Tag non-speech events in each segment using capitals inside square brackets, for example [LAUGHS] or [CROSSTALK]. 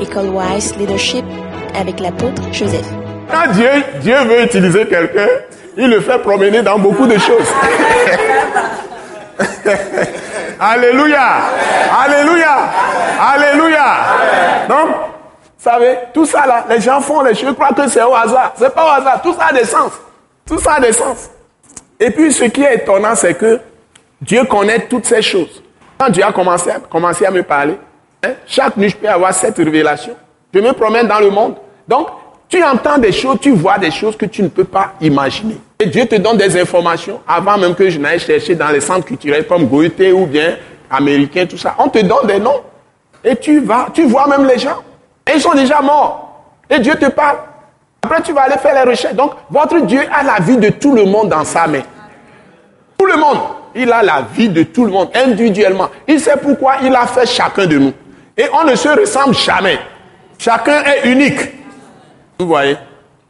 École Wise Leadership avec l'apôtre Joseph. Quand Dieu, Dieu veut utiliser quelqu'un, il le fait promener dans beaucoup de choses. [LAUGHS] Alléluia. Alléluia. Alléluia. Donc, vous savez, tout ça là, les gens font les choses, croient que c'est au hasard. C'est pas au hasard. Tout ça a des sens. Tout ça a des sens. Et puis, ce qui est étonnant, c'est que Dieu connaît toutes ces choses. Quand Dieu a commencé, commencé à me parler, hein, chaque nuit, je peux avoir cette révélation. Je me promène dans le monde. Donc, tu entends des choses, tu vois des choses que tu ne peux pas imaginer. Et Dieu te donne des informations avant même que je n'aille chercher dans les centres culturels comme Goethe ou bien américain, tout ça. On te donne des noms. Et tu vas, tu vois même les gens. Et ils sont déjà morts. Et Dieu te parle. Après, tu vas aller faire les recherches. Donc, votre Dieu a la vie de tout le monde dans sa main. Tout le monde. Il a la vie de tout le monde individuellement. Il sait pourquoi il a fait chacun de nous. Et on ne se ressemble jamais. Chacun est unique. Vous voyez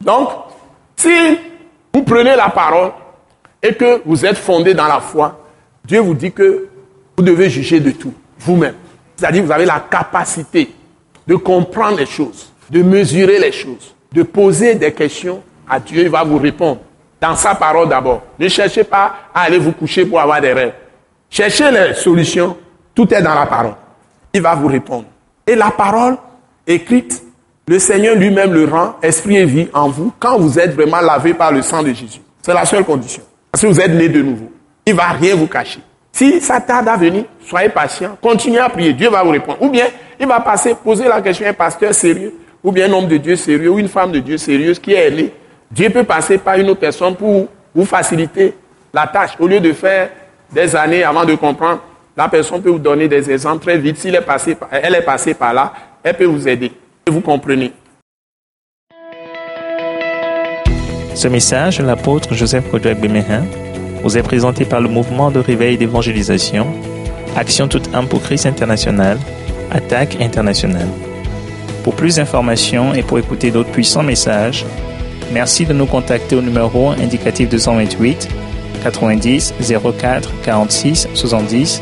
Donc, si vous prenez la parole et que vous êtes fondé dans la foi, Dieu vous dit que vous devez juger de tout, vous-même. C'est-à-dire vous avez la capacité de comprendre les choses, de mesurer les choses, de poser des questions à Dieu, il va vous répondre. Dans sa parole d'abord. Ne cherchez pas à aller vous coucher pour avoir des rêves. Cherchez les solutions, tout est dans la parole. Il va vous répondre. Et la parole écrite le Seigneur lui-même le rend esprit et vie en vous quand vous êtes vraiment lavé par le sang de Jésus. C'est la seule condition. Que vous êtes né de nouveau. Il ne va rien vous cacher. Si ça tarde à venir, soyez patient, continuez à prier, Dieu va vous répondre. Ou bien, il va passer, poser la question à un pasteur sérieux, ou bien un homme de Dieu sérieux, ou une femme de Dieu sérieuse qui est née. Dieu peut passer par une autre personne pour vous faciliter la tâche. Au lieu de faire des années avant de comprendre, la personne peut vous donner des exemples très vite. Si est passée, elle est passée par là, elle peut vous aider. Vous comprenez. Ce message l'apôtre Joseph Kodouak Bemehin vous est présenté par le mouvement de réveil d'évangélisation, Action toute âme pour Christ international, Attaque internationale. Pour plus d'informations et pour écouter d'autres puissants messages, merci de nous contacter au numéro indicatif 228 90 04 46 70